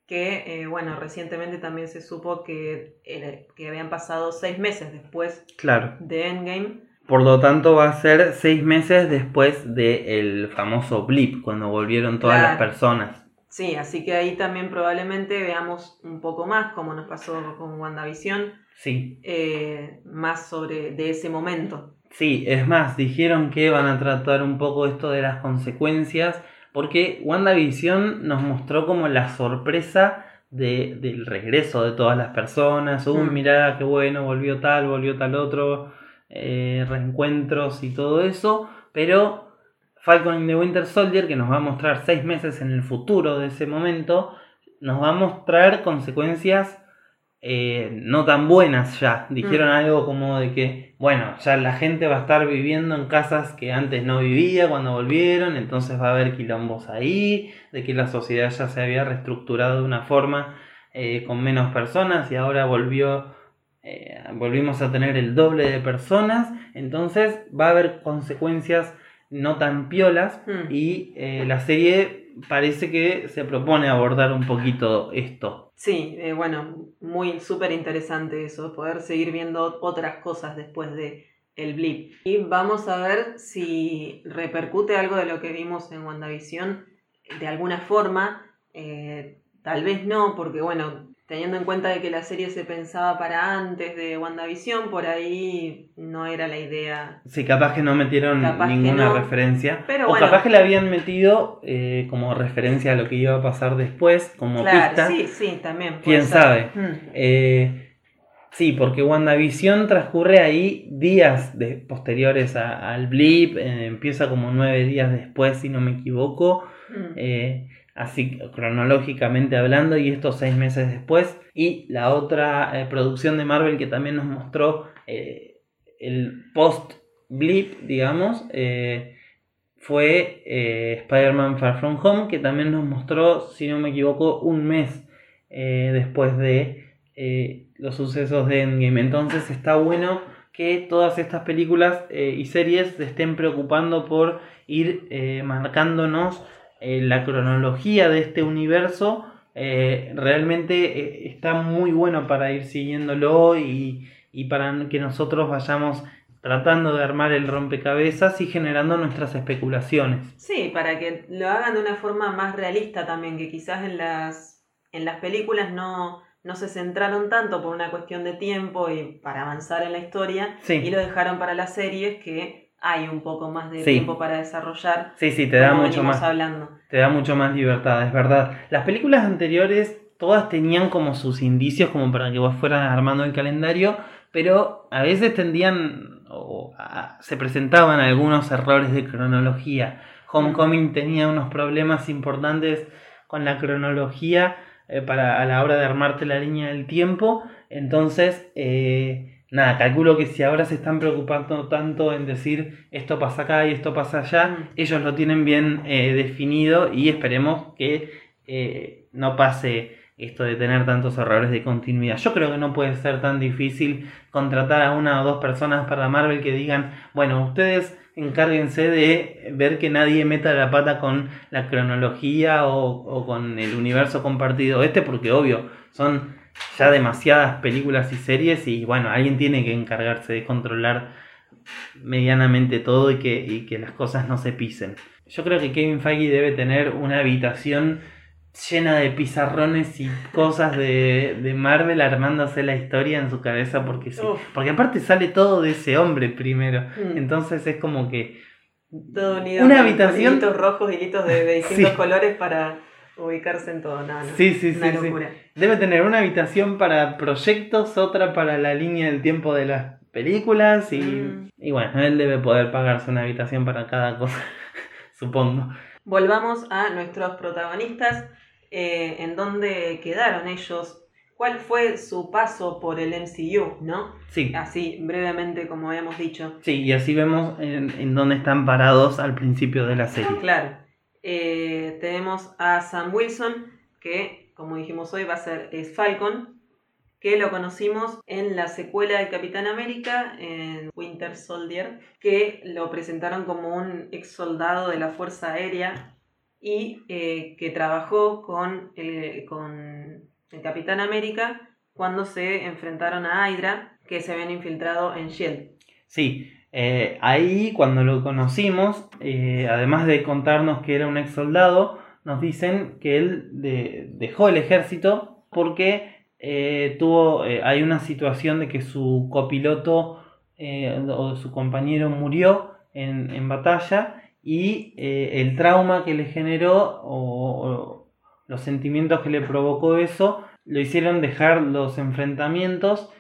que, eh, bueno, recientemente también se supo que, que habían pasado seis meses después Claro. de Endgame. Por lo tanto, va a ser seis meses después del famoso blip, cuando volvieron todas las personas. Sí, así que ahí también probablemente veamos un poco más, como nos pasó con WandaVision, Sí, eh, más sobre de ese momento. Sí, es más, dijeron que van a tratar un poco esto de las consecuencias, porque WandaVision nos mostró como la sorpresa de- del regreso de todas las personas. Uy, Mm. mirá, qué bueno, volvió tal, volvió tal otro, eh, reencuentros y todo eso, pero Falcon and the Winter Soldier, que nos va a mostrar seis meses en el futuro de ese momento, nos va a mostrar consecuencias eh, no tan buenas ya. Dijeron Mm. algo como de que, bueno, ya la gente va a estar viviendo en casas que antes no vivía cuando volvieron, entonces va a haber quilombos ahí, de que la sociedad ya se había reestructurado de una forma eh, con menos personas y ahora volvió, eh, volvimos a tener el doble de personas, entonces va a haber consecuencias no tan piolas Mm. y eh, la serie parece que se propone abordar un poquito esto. Sí, eh, bueno, muy súper interesante eso, poder seguir viendo otras cosas después de el blip. Y vamos a ver si repercute algo de lo que vimos en WandaVision de alguna forma. Eh, tal vez no, porque bueno, teniendo en cuenta de que la serie se pensaba para antes de WandaVision, por ahí no era la idea. Sí, capaz que no metieron Capaz ninguna no, referencia. pero o bueno. capaz que le habían metido eh, como referencia a lo que iba a pasar después, como Claro, pista. sí, sí, también. ¿Quién ser. sabe? Mm. Eh, sí, porque WandaVision transcurre ahí días de- posteriores a- al blip, eh, empieza como nueve días después, si no me equivoco. Mm. Así cronológicamente hablando y estos seis meses después. Y la otra eh, producción de Marvel que también nos mostró eh, el post blip digamos eh, fue Spider-Man Far From Home que también nos mostró si no me equivoco un mes después de los sucesos de Endgame. Entonces está bueno que todas estas películas y series se estén preocupando por ir marcándonos eh, la cronología de este universo eh, realmente eh, está muy bueno para ir siguiéndolo y, y para que nosotros vayamos tratando de armar el rompecabezas y generando nuestras especulaciones. Sí, para que lo hagan de una forma más realista también, que quizás en las, en las películas no, no se centraron tanto por una cuestión de tiempo y para avanzar en la historia, Sí. y lo dejaron para las series que hay un poco más de Sí. tiempo para desarrollar. Sí, sí, te da mucho más. hablando. te da mucho más libertad, es verdad. Las películas anteriores todas tenían como sus indicios como para que vos fueras armando el calendario, pero a veces tendían o a- se presentaban algunos errores de cronología. Homecoming tenía unos problemas importantes con la cronología eh, para a la hora de armarte la línea del tiempo, entonces eh, nada, calculo que si ahora se están preocupando tanto en decir esto pasa acá y esto pasa allá, Mm. ellos lo tienen bien eh, definido y esperemos que eh, no pase esto de tener tantos errores de continuidad. Yo creo que no puede ser tan difícil contratar a una o dos personas para Marvel que digan, bueno, ustedes encárguense de ver que nadie meta la pata con la cronología o, o con el universo compartido este, porque obvio, son ya demasiadas películas y series y bueno, alguien tiene que encargarse de controlar medianamente todo y que, y que las cosas no se pisen. Yo creo que Kevin Feige debe tener una habitación llena de pizarrones y cosas de, de Marvel armándose la historia en su cabeza porque sí. Uf. Porque aparte sale todo de ese hombre primero. Mm. Entonces es como que Todo unido Una con- habitación- hilitos rojos, hilitos de, de distintos Sí. colores para ubicarse en todo. No, no. Sí, sí, Una sí, sí. locura. debe tener una habitación para proyectos, otra para la línea del tiempo de las películas y, Mm. y bueno, él debe poder pagarse una habitación para cada cosa, *laughs* supongo. Volvamos a nuestros protagonistas, eh, en dónde quedaron ellos, cuál fue su paso por el MCU, ¿no? Sí, Así, brevemente, como habíamos dicho. sí, y así vemos en, en dónde están parados al principio de la serie. Claro, eh, tenemos a Sam Wilson, que, como dijimos hoy, va a ser Falcon, que lo conocimos en la secuela de Capitán América, en Winter Soldier, que lo presentaron como un ex soldado de la Fuerza Aérea y eh, que trabajó con el, con el Capitán América cuando se enfrentaron a Hydra, que se habían infiltrado en Shield. Sí, eh, ahí cuando lo conocimos, eh, además de contarnos que era un ex soldado, nos dicen que él de- dejó el ejército porque eh, tuvo, hay una situación de que su copiloto o su compañero murió en, en batalla y el trauma que le generó o los sentimientos que le provocó eso lo hicieron dejar los enfrentamientos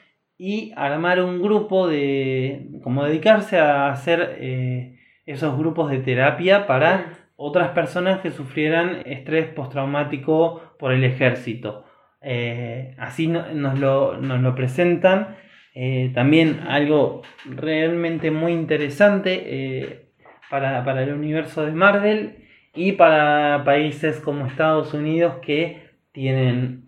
y armar un grupo de como dedicarse a hacer eh, esos grupos de terapia para otras personas que sufrieran estrés postraumático por el ejército. Eh, así no- nos, lo, nos lo presentan. Eh, también algo realmente muy interesante para, para el universo de Marvel y para países como Estados Unidos que tienen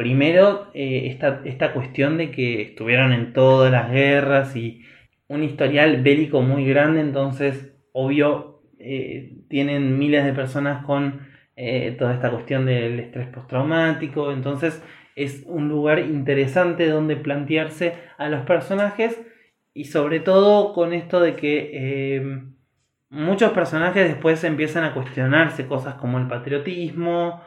primero eh, esta, esta cuestión de que estuvieron en todas las guerras y un historial bélico muy grande, entonces obvio eh, tienen miles de personas con eh, toda esta cuestión del estrés postraumático, entonces es un lugar interesante donde plantearse a los personajes y sobre todo con esto de que muchos personajes después empiezan a cuestionarse cosas como el patriotismo,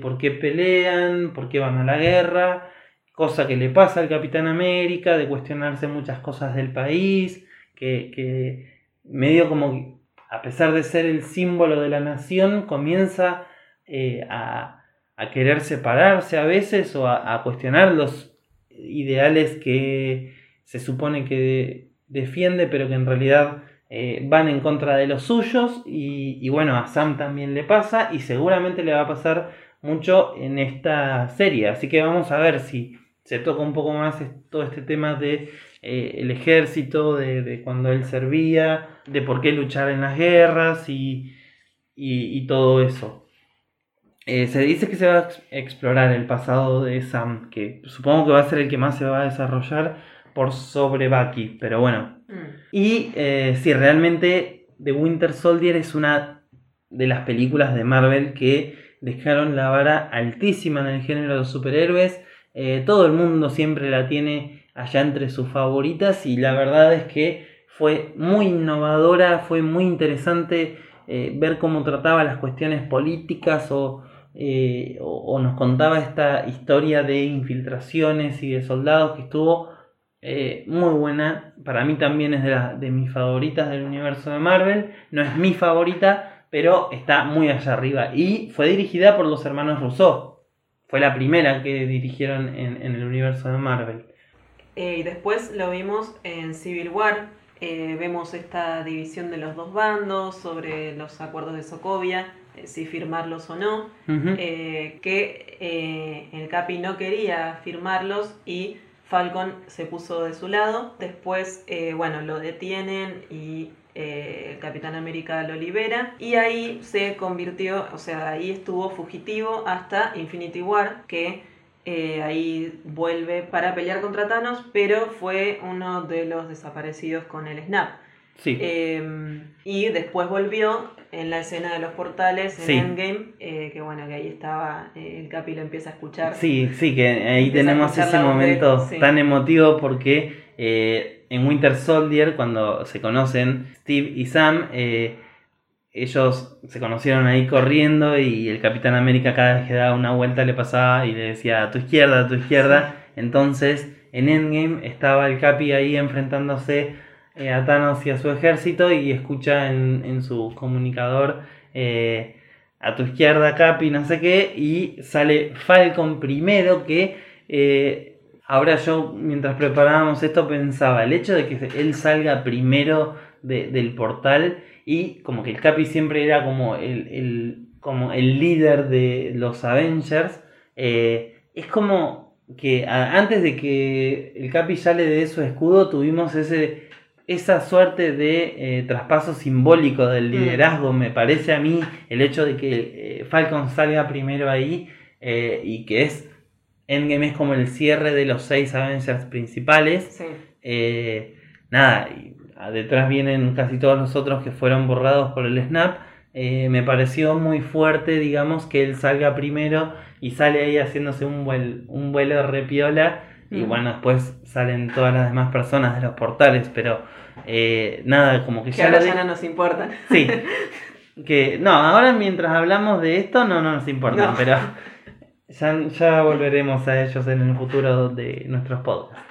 por qué pelean, por qué van a la guerra, cosa que le pasa al Capitán América, de cuestionarse muchas cosas del país, que, que medio como, a pesar de ser el símbolo de la nación, comienza eh, a, a, querer separarse a veces o a, cuestionar los ideales que se supone que defiende, pero que en realidad eh, van en contra de los suyos. Y, bueno, a Sam también le pasa y seguramente le va a pasar mucho en esta serie. Así que vamos a ver si se toca un poco más todo este tema de eh, el ejército, de, cuando él servía, de por qué luchar en las guerras y, y, todo eso. Eh, se dice que se va a explorar el pasado de Sam, que supongo que va a ser el que más se va a desarrollar por sobre Bucky, pero bueno. Mm. Y eh, si realmente The Winter Soldier es una de las películas de Marvel que dejaron la vara altísima en el género de superhéroes eh, todo el mundo siempre la tiene allá entre sus favoritas y la verdad es que fue muy innovadora, fue muy interesante eh, ver cómo trataba las cuestiones políticas eh, o, nos contaba esta historia de infiltraciones y de soldados que estuvo muy buena. Para mí también es de, de mis favoritas del universo de Marvel. No es mi favorita, pero está muy allá arriba. Y fue dirigida por los hermanos Rousseau fue la primera que dirigieron en, el universo de Marvel. Eh, y después lo vimos en Civil War. Eh, vemos esta división de los dos bandos sobre los acuerdos de Sokovia, eh, si firmarlos o no. que el Capi no quería firmarlos y Falcon se puso de su lado. Después, bueno, lo detienen y eh, el Capitán América lo libera y ahí se convirtió, o sea, ahí estuvo fugitivo hasta Infinity War, que eh, ahí vuelve para pelear contra Thanos, pero fue uno de los desaparecidos con el Snap. Sí. Em, y después volvió en la escena de los portales en Endgame, eh, que bueno, que ahí estaba, el Capi lo empieza a escuchar. Sí, sí, que ahí tenemos ese momento tan emotivo porque en Winter Soldier, cuando se conocen Steve y Sam, eh, ellos se conocieron ahí corriendo y el Capitán América cada vez que daba una vuelta le pasaba y le decía a tu izquierda, a tu izquierda. Entonces en Endgame estaba el Capi ahí enfrentándose eh, a Thanos y a su ejército y escucha en, su comunicador eh, a tu izquierda Capi, no sé qué, y sale Falcon primero que Ahora yo, mientras preparábamos esto, pensaba, el hecho de que él salga primero del portal y como que el Capi siempre era como el, como el líder de los Avengers, eh, es como que antes de que el Capi sale de su escudo tuvimos ese, esa suerte de eh, traspaso simbólico del mm. liderazgo, me parece a mí, el hecho de que eh, Falcon salga primero ahí y que es Endgame es como el cierre de los seis Avengers principales. Eh, nada, y detrás vienen casi todos los otros que fueron borrados por el Snap. Eh, me pareció muy fuerte, digamos, que él salga primero y sale ahí haciéndose un, un vuelo de repiola. Y mm. bueno, después salen todas las demás personas de los portales, pero eh, nada, como que, ya, ahora ya no nos importa. Sí. *laughs* Que no, ahora mientras hablamos de esto no, no nos importa, pero ya, volveremos a ellos en el futuro de nuestros podcasts.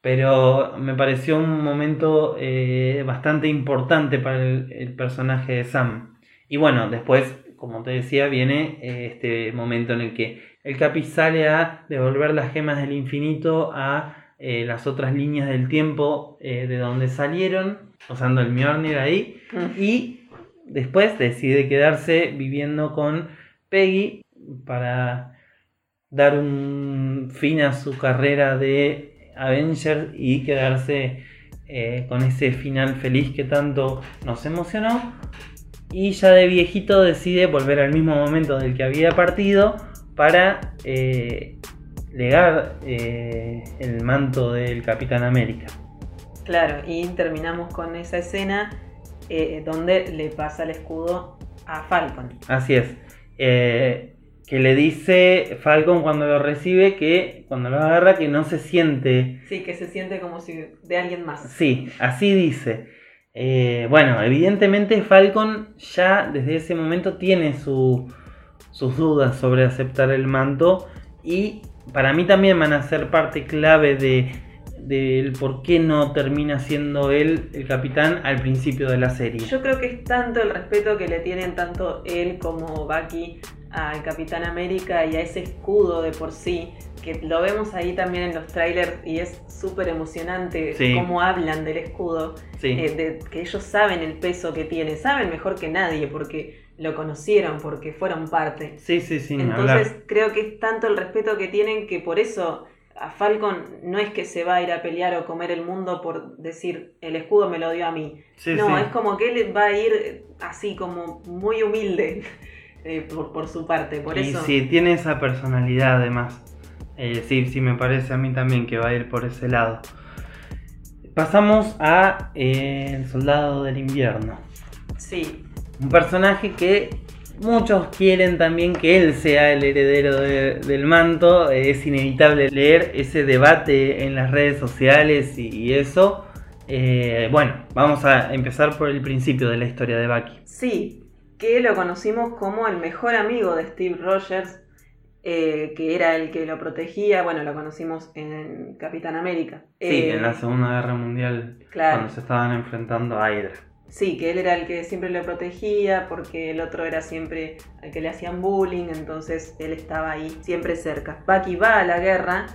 Pero me pareció un momento eh, bastante importante para el, personaje de Sam. Y bueno, después, como te decía, viene eh, este momento en el que el Capi sale a devolver las gemas del infinito a eh, las otras líneas del tiempo de donde salieron, usando el Mjolnir ahí. Mm. Y después decide quedarse viviendo con Peggy para dar un fin a su carrera de Avenger y quedarse eh, con ese final feliz que tanto nos emocionó. Y ya de viejito decide volver al mismo momento del que había partido para eh, legar eh, el manto del Capitán América. Claro, y terminamos con esa escena eh, donde le pasa el escudo a Falcon. Así es. Eh, que le dice Falcon cuando lo recibe que cuando lo agarra que no se siente. Sí, que se siente como si de alguien más. Sí, así dice. Eh, bueno, evidentemente Falcon ya desde ese momento tiene su, sus dudas sobre aceptar el manto y para mí también van a ser parte clave de del por qué no termina siendo él el capitán al principio de la serie. Yo creo que es tanto el respeto que le tienen tanto él como Bucky al Capitán América y a ese escudo de por sí, que lo vemos ahí también en los trailers y es súper emocionante Sí. cómo hablan del escudo, Sí. eh, de, que ellos saben el peso que tiene, saben mejor que nadie porque lo conocieron, porque fueron parte. Sí, sí, sí, Entonces hablar. creo que es tanto el respeto que tienen que por eso a Falcon no es que se va a ir a pelear o comer el mundo por decir el escudo me lo dio a mí. Sí, no, sí. es como que él va a ir así como muy humilde *laughs* eh, por, por su parte. Por y eso sí, tiene esa personalidad además. Eh, sí, sí, me parece a mí también que va a ir por ese lado. Pasamos a eh, El Soldado del Invierno. sí. Un personaje que muchos quieren también que él sea el heredero de- del manto. Eh, Es inevitable leer ese debate en las redes sociales y, y eso. Eh, bueno, vamos a empezar por el principio de la historia de Bucky. Sí, que lo conocimos como el mejor amigo de Steve Rogers, eh, que era el que lo protegía. Bueno, lo conocimos en Capitán América. Sí, Eh, en la Segunda Guerra Mundial, Claro. cuando se estaban enfrentando a Hydra. Sí, que él era el que siempre lo protegía porque el otro era siempre al que le hacían bullying, entonces él estaba ahí siempre cerca. Bucky va a la guerra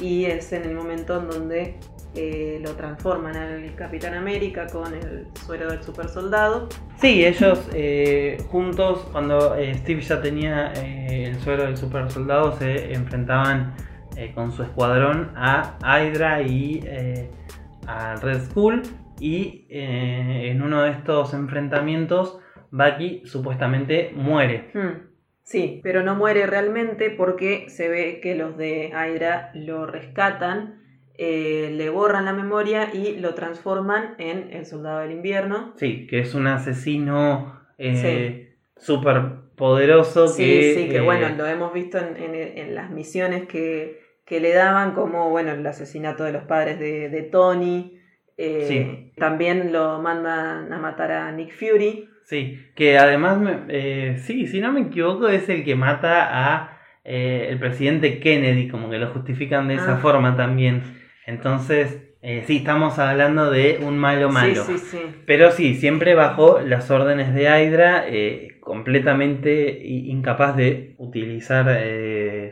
y es en el momento en donde eh, lo transforman al Capitán América con el suero del super soldado. Sí, ellos eh, juntos, cuando eh, Steve ya tenía eh, el suero del super soldado, se enfrentaban con su escuadrón a Hydra y a Red Skull. Y eh, en uno de estos enfrentamientos, Bucky supuestamente muere. Hmm, Sí, pero no muere realmente porque se ve que los de Hydra lo rescatan, eh, le borran la memoria y lo transforman en el soldado del invierno. Sí, que es un asesino eh, súper poderoso. Sí, que, sí, que eh, bueno, lo hemos visto en, en- en las misiones que, que le daban, como bueno, el asesinato de los padres de, de Tony. Eh, Sí. También lo mandan a matar a Nick Fury. Sí, que además, me- eh, sí, si no me equivoco, es el que mata a eh, el presidente Kennedy, como que lo justifican de esa Ah. forma también. Entonces, sí, estamos hablando de un malo malo. Sí, sí, sí. Pero sí, siempre bajo las órdenes de Hydra, completamente incapaz de utilizar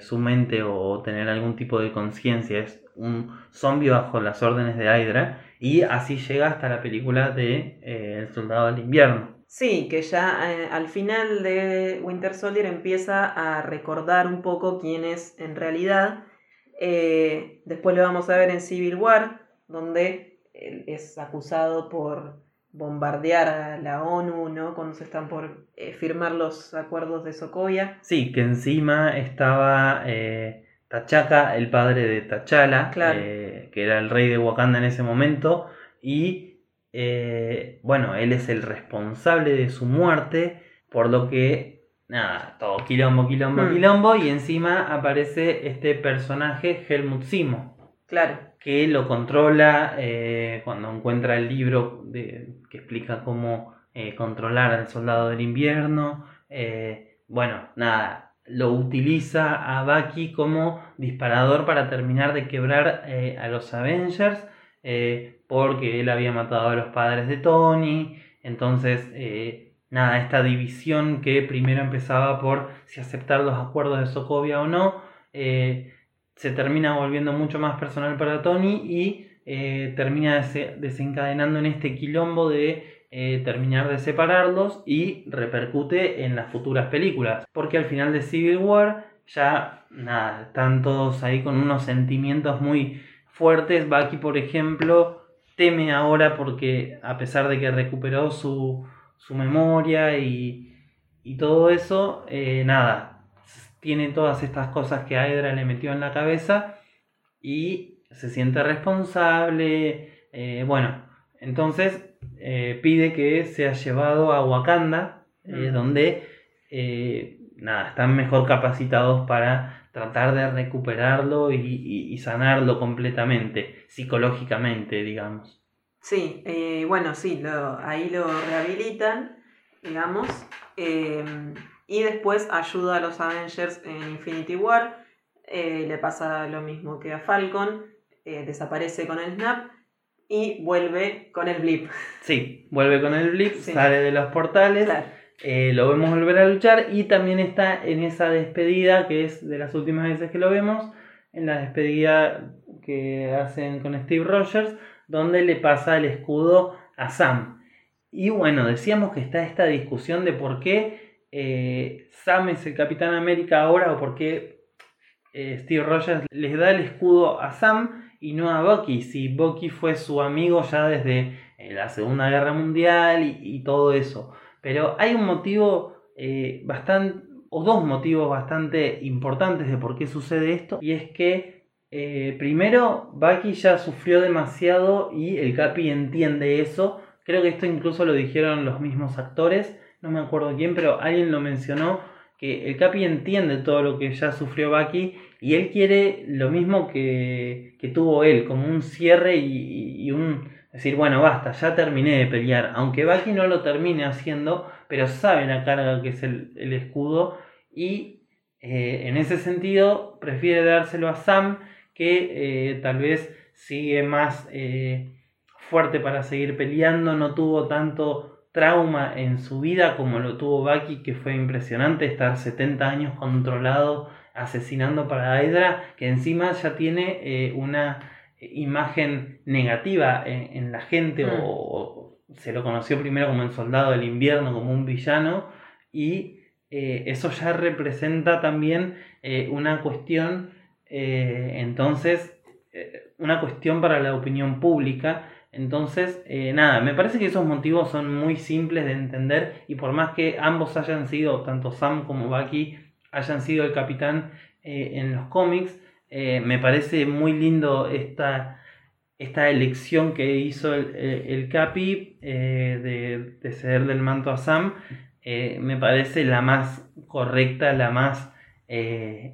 su mente o tener algún tipo de conciencia. Es un zombie bajo las órdenes de Hydra. Y así llega hasta la película de eh, El Soldado del Invierno. Sí, que ya eh, al final de Winter Soldier empieza a recordar un poco quién es en realidad. Eh, después lo vamos a ver en Civil War, donde es acusado por bombardear a la ONU, ¿no? Cuando se están por eh, firmar los acuerdos de Sokovia. Sí, que encima estaba eh, T'Chaka, el padre de T'Challa, Claro. eh, que era el rey de Wakanda en ese momento, y eh, bueno, él es el responsable de su muerte, por lo que, nada, todo quilombo, quilombo, Hmm. quilombo, y encima aparece este personaje, Helmut Simo, Claro, que lo controla eh, cuando encuentra el libro de- que explica cómo controlar al soldado del invierno. Bueno, nada, lo utiliza a Bucky como disparador para terminar de quebrar eh, a los Avengers, eh, porque él había matado a los padres de Tony. Entonces, eh, nada, esta división que primero empezaba por si aceptar los acuerdos de Sokovia o no. se termina volviendo mucho más personal para Tony y termina dese- desencadenando en este quilombo de eh, terminar de separarlos y repercute en las futuras películas. Porque al final de Civil War ya nada, están todos ahí con unos sentimientos muy fuertes. Bucky, por ejemplo, teme ahora porque a pesar de que recuperó su, su memoria y, y todo eso, eh, nada, tiene todas estas cosas que Hydra le metió en la cabeza y se siente responsable. eh, bueno, entonces eh, pide que sea llevado a Wakanda, eh, Mm. donde eh, nada, están mejor capacitados para tratar de recuperarlo y, y- y sanarlo completamente, psicológicamente, digamos. Sí, bueno, sí, lo- ahí lo rehabilitan, digamos, eh, y después ayuda a los Avengers en Infinity War. le pasa lo mismo que a Falcon, desaparece con el Snap y vuelve con el Blip. Sí, vuelve con el blip, Sí. sale de los portales, Claro. eh, lo vemos volver a luchar y también está en esa despedida que es de las últimas veces que lo vemos, en la despedida que hacen con Steve Rogers, donde le pasa el escudo a Sam. Y bueno, decíamos que está esta discusión de por qué eh, Sam es el Capitán América ahora o por qué eh, Steve Rogers les da el escudo a Sam y no a Bucky, si Bucky fue su amigo ya desde eh, la Segunda Guerra Mundial y, todo eso. Pero hay un motivo eh, bastante, o dos motivos bastante importantes de por qué sucede esto, y es que eh, primero Bucky ya sufrió demasiado y el Capi entiende eso. Creo que esto incluso lo dijeron los mismos actores, no me acuerdo quién, pero alguien lo mencionó que el Capi entiende todo lo que ya sufrió Bucky y él quiere lo mismo que, que tuvo él, como un cierre y, y- un decir, bueno, basta, ya terminé de pelear, aunque Bucky no lo termine haciendo, pero sabe la carga que es el, el escudo y eh, en ese sentido prefiere dárselo a Sam que eh, tal vez sigue más eh, fuerte para seguir peleando, no tuvo tanto trauma en su vida como lo tuvo Bucky, que fue impresionante estar 70 años controlado asesinando para Hydra, que encima ya tiene eh, una imagen negativa en, en la gente, Mm. o, o se lo conoció primero como el soldado del invierno, como un villano, y eh, eso ya representa también eh, una cuestión, eh, entonces, eh, una cuestión para la opinión pública. Entonces, eh, nada, me parece que esos motivos son muy simples de entender y por más que ambos hayan sido, tanto Sam como Bucky, hayan sido el capitán eh, en los cómics, eh, me parece muy lindo esta, esta elección que hizo el, el- el Capi de, de ceder del manto a Sam. me parece la más correcta, la más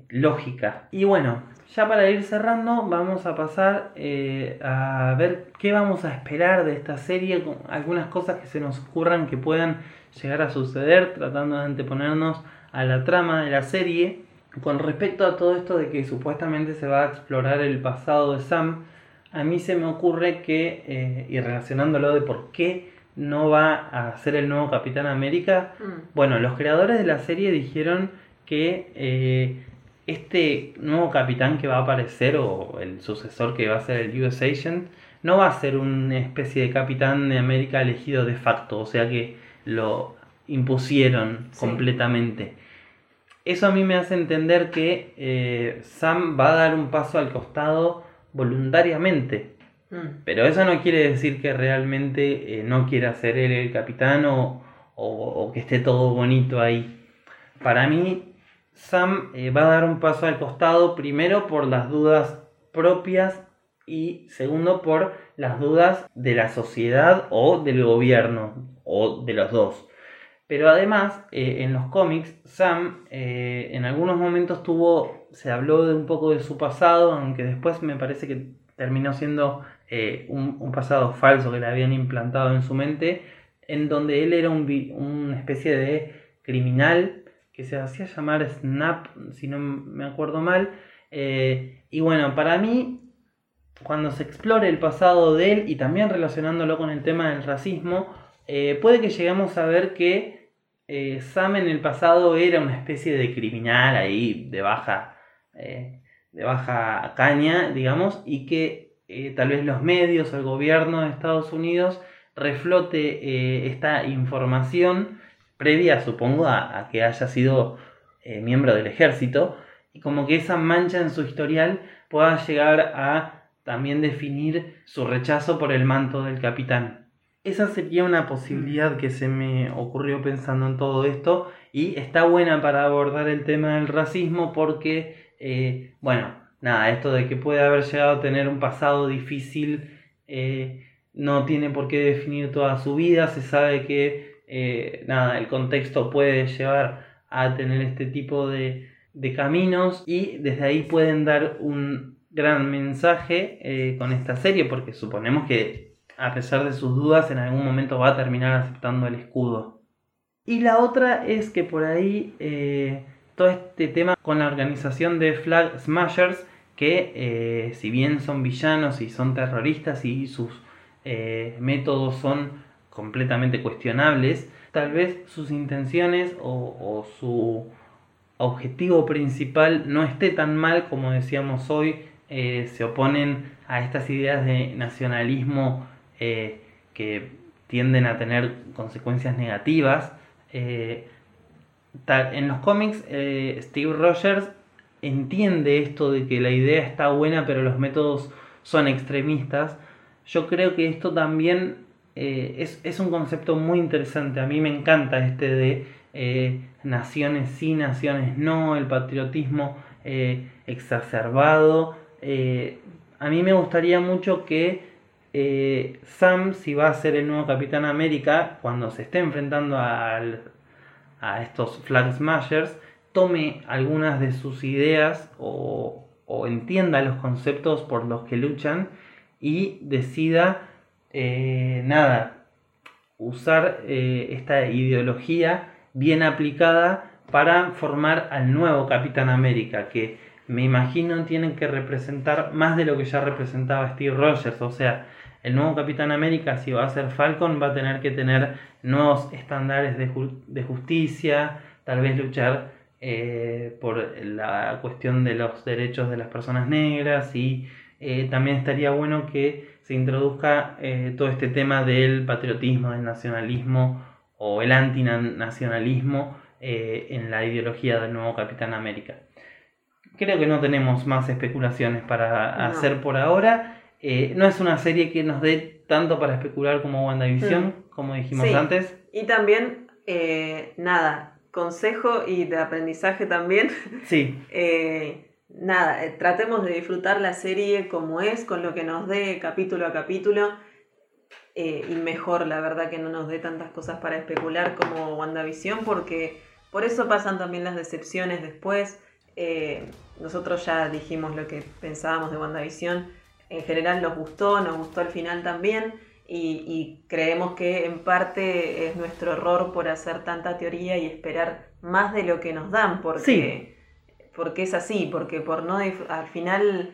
lógica. Y bueno, ya para ir cerrando, vamos a pasar eh, a ver qué vamos a esperar de esta serie, con algunas cosas que se nos ocurran que puedan llegar a suceder, tratando de anteponernos a la trama de la serie. Con respecto a todo esto de que supuestamente se va a explorar el pasado de Sam, a mí se me ocurre que, eh, y relacionándolo de por qué no va a ser el nuevo Capitán América, Mm. bueno, los creadores de la serie dijeron que eh, este nuevo capitán que va a aparecer, o el sucesor que va a ser el US Agent, no va a ser una especie de capitán de América elegido de facto, o sea que lo impusieron Sí. completamente. Eso a mí me hace entender que eh, Sam va a dar un paso al costado voluntariamente. Mm. Pero eso no quiere decir que realmente eh, no quiera ser él el capitán o, o- o que esté todo bonito ahí. Para mí, Sam eh, va a dar un paso al costado, primero por las dudas propias y segundo por las dudas de la sociedad o del gobierno, o de los dos. Pero además, eh, en los cómics, Sam eh, en algunos momentos tuvo, se habló de un poco de su pasado, aunque después me parece que terminó siendo un, un pasado falso que le habían implantado en su mente, en donde él era un una especie de criminal que se hacía llamar Snap, si no me acuerdo mal. Eh, y bueno, para mí, cuando se explore el pasado de él y también relacionándolo con el tema del racismo, eh, puede que lleguemos a ver que eh, Sam en el pasado era una especie de criminal ahí de baja, eh, de baja caña, digamos, y que tal vez los medios o el gobierno de Estados Unidos reflote esta información previa, supongo, a, que haya sido eh, miembro del ejército, y como que esa mancha en su historial pueda llegar a también definir su rechazo por el manto del capitán. Esa sería una posibilidad que se me ocurrió pensando en todo esto y está buena para abordar el tema del racismo porque, eh, bueno, nada, esto de que puede haber llegado a tener un pasado difícil, eh, no tiene por qué definir toda su vida, se sabe que eh, nada, el contexto puede llevar a tener este tipo de, de caminos y desde ahí pueden dar un gran mensaje eh, con esta serie porque suponemos que a pesar de sus dudas en algún momento va a terminar aceptando el escudo. Y la otra es que por ahí eh, todo este tema con la organización de Flag Smashers que si bien son villanos y son terroristas y sus métodos son completamente cuestionables, tal vez sus intenciones o su objetivo principal no esté tan mal como decíamos hoy eh, se oponen a estas ideas de nacionalismo eh, que tienden a tener consecuencias negativas. Eh, en los cómics, Steve Rogers entiende esto de que la idea está buena pero los métodos son extremistas. Yo creo que esto también es, es, un concepto muy interesante. A mí me encanta este de naciones sí, naciones no, el patriotismo exacerbado. Eh, a mí me gustaría mucho que eh, Sam, si va a ser el nuevo Capitán América, cuando se esté enfrentando a estos Flag Smashers, tome algunas de sus ideas o, entienda los conceptos por los que luchan y decida, eh, nada, usar esta ideología bien aplicada para formar al nuevo Capitán América, que me imagino tienen que representar más de lo que ya representaba Steve Rogers. O sea, el nuevo Capitán América, si va a ser Falcon, va a tener que tener nuevos estándares de, justicia, tal vez luchar eh, por la cuestión de los derechos de las personas negras y eh, también estaría bueno que se introduzca eh, todo este tema del patriotismo, del nacionalismo o el antinacionalismo en la ideología del nuevo Capitán América. Creo que no tenemos más especulaciones para hacer por ahora. Eh, no es una serie que nos dé tanto para especular como WandaVision, mm. como dijimos antes. Y también, eh, nada, consejo y de aprendizaje también. Sí. *laughs* Eh, nada, tratemos de disfrutar la serie como es, con lo que nos dé capítulo a capítulo. y mejor, la verdad, que no nos dé tantas cosas para especular como WandaVision, porque por eso pasan también las decepciones después. Eh, nosotros ya dijimos lo que pensábamos de WandaVision. En general nos gustó, nos gustó el final también. Y, creemos que en parte es nuestro error por hacer tanta teoría y esperar más de lo que nos dan, porque, porque es así, porque por no al final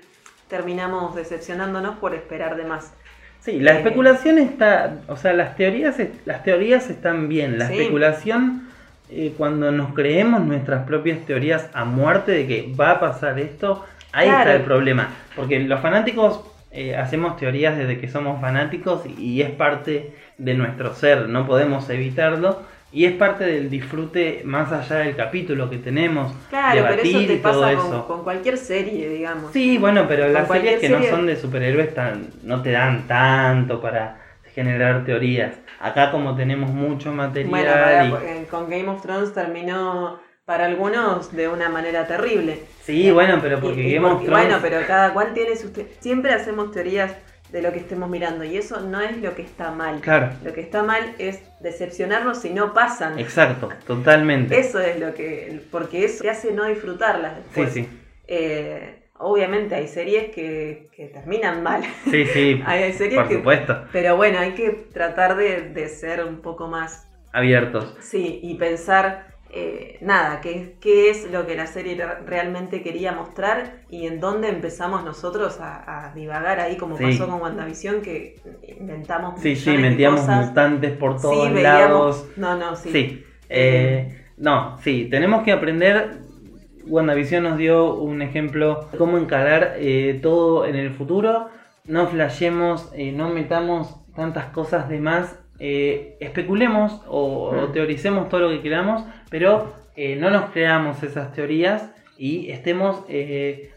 terminamos decepcionándonos por esperar de más. Sí, la eh, especulación está, o sea, las teorías, las teorías están bien, la especulación eh, cuando nos creemos nuestras propias teorías a muerte de que va a pasar esto, ahí está el problema. Porque los fanáticos eh, hacemos teorías desde que somos fanáticos y es parte de nuestro ser, no podemos evitarlo. Y es parte del disfrute más allá del capítulo que tenemos. Claro, pero eso te pasa con, con, cualquier serie, digamos. Sí, bueno, pero las series que no son de superhéroes tan, no te dan tanto para generar teorías. Acá como tenemos mucho material... Bueno, con Game of Thrones terminó para algunos de una manera terrible. Sí, bueno, pero porque Game of Thrones... Bueno, pero cada cual tiene sus... Siempre hacemos teorías de lo que estemos mirando y eso no es lo que está mal. Claro. Lo que está mal es decepcionarnos si no pasan. Exacto, totalmente. Eso es lo que... Porque eso te hace no disfrutarlas después. Sí, sí. Eh, Obviamente hay series que, terminan mal. Sí, sí. *laughs* hay, series por supuesto. Pero bueno, hay que tratar de, ser un poco más abiertos. Sí, y pensar, eh, nada, qué, qué es lo que la serie realmente quería mostrar y en dónde empezamos nosotros a, divagar ahí, como pasó con WandaVision, que inventamos. Sí, sí, metíamos mutantes por todos lados. No, no, sí. Sí. Eh, no, sí, tenemos que aprender WandaVision nos dio un ejemplo de cómo encarar eh, todo en el futuro. No flashemos, no metamos tantas cosas de más. Eh, especulemos o, mm. teoricemos todo lo que queramos, pero no nos creamos esas teorías y estemos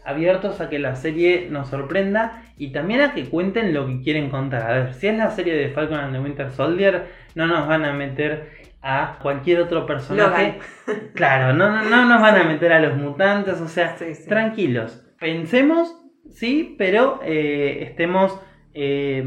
abiertos a que la serie nos sorprenda y también a que cuenten lo que quieren contar. A ver, si es la serie de Falcon and the Winter Soldier, no nos van a meter a cualquier otro personaje. *laughs* Claro, no, no, no nos van a meter a los mutantes, o sea, tranquilos. Pensemos, sí, pero eh, estemos eh,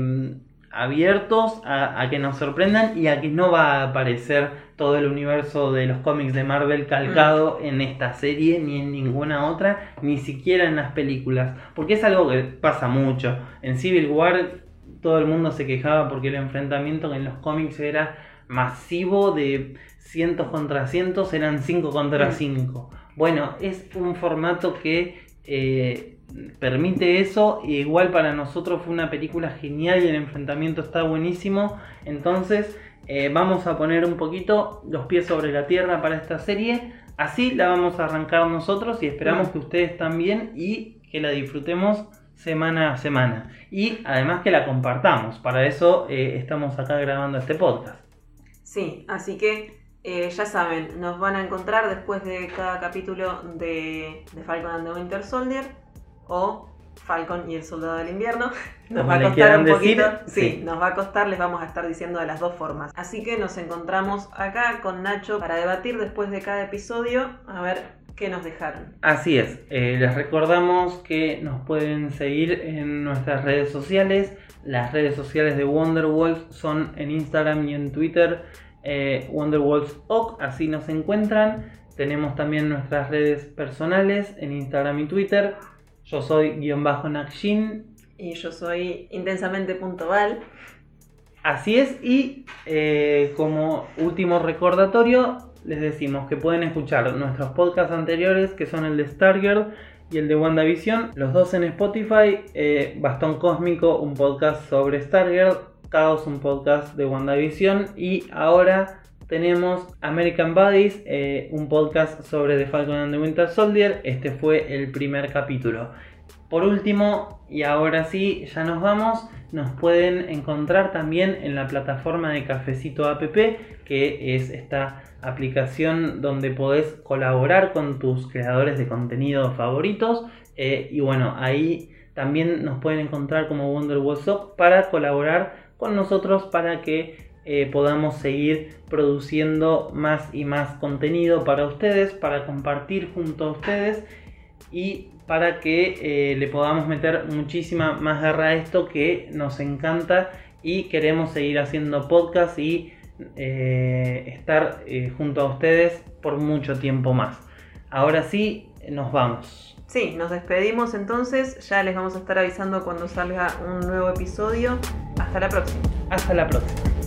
abiertos a, a que nos sorprendan y a que no va a aparecer todo el universo de los cómics de Marvel calcado en esta serie ni en ninguna otra, ni siquiera en las películas, porque es algo que pasa mucho. En Civil War todo el mundo se quejaba porque el enfrentamiento en los cómics era masivo de cientos contra cientos, eran 5 contra 5. Bueno, es un formato que eh, permite eso. Igual para nosotros fue una película genial y el enfrentamiento está buenísimo. Entonces eh, vamos a poner un poquito los pies sobre la tierra para esta serie. Así la vamos a arrancar nosotros y esperamos que ustedes también y que la disfrutemos semana a semana. Y además que la compartamos. Para eso eh, estamos acá grabando este podcast. Sí, así que eh, ya saben, nos van a encontrar después de cada capítulo de, de Falcon and the Winter Soldier o Falcon y el Soldado del Invierno. *laughs* Nos Como va a costar un decir, poquito. Sí, sí. nos va a costar, les vamos a estar diciendo de las dos formas. Así que nos encontramos acá con Nacho para debatir después de cada episodio a ver qué nos dejaron. Así es, eh, les recordamos que nos pueden seguir en nuestras redes sociales. Las redes sociales de Wonderwolf son en Instagram y en Twitter eh, WonderwolfsOc, así nos encuentran. Tenemos también nuestras redes personales en Instagram y Twitter. Yo soy guion bajo Nakshin. Y yo soy intensamente puntual. Así es, y eh, como último recordatorio, les decimos que pueden escuchar nuestros podcasts anteriores, que son el de Stargirl y el de WandaVision, los dos en Spotify, eh, Bastón Cósmico, un podcast sobre Stargirl, Caos, un podcast de WandaVision, y ahora tenemos American Buddies, eh, un podcast sobre The Falcon and the Winter Soldier, este fue el primer capítulo. Por último, y ahora sí, ya nos vamos, nos pueden encontrar también en la plataforma de Cafecito App, que es esta aplicación donde podés colaborar con tus creadores de contenido favoritos. Eh, y bueno, ahí también nos pueden encontrar como Wonderwall Shop para colaborar con nosotros para que eh, podamos seguir produciendo más y más contenido para ustedes, para compartir junto a ustedes y para que eh, le podamos meter muchísima más garra a esto que nos encanta y queremos seguir haciendo podcast y eh, estar eh, junto a ustedes por mucho tiempo más. Ahora sí, nos vamos. Sí, nos despedimos entonces. Ya les vamos a estar avisando cuando salga un nuevo episodio. Hasta la próxima. Hasta la próxima.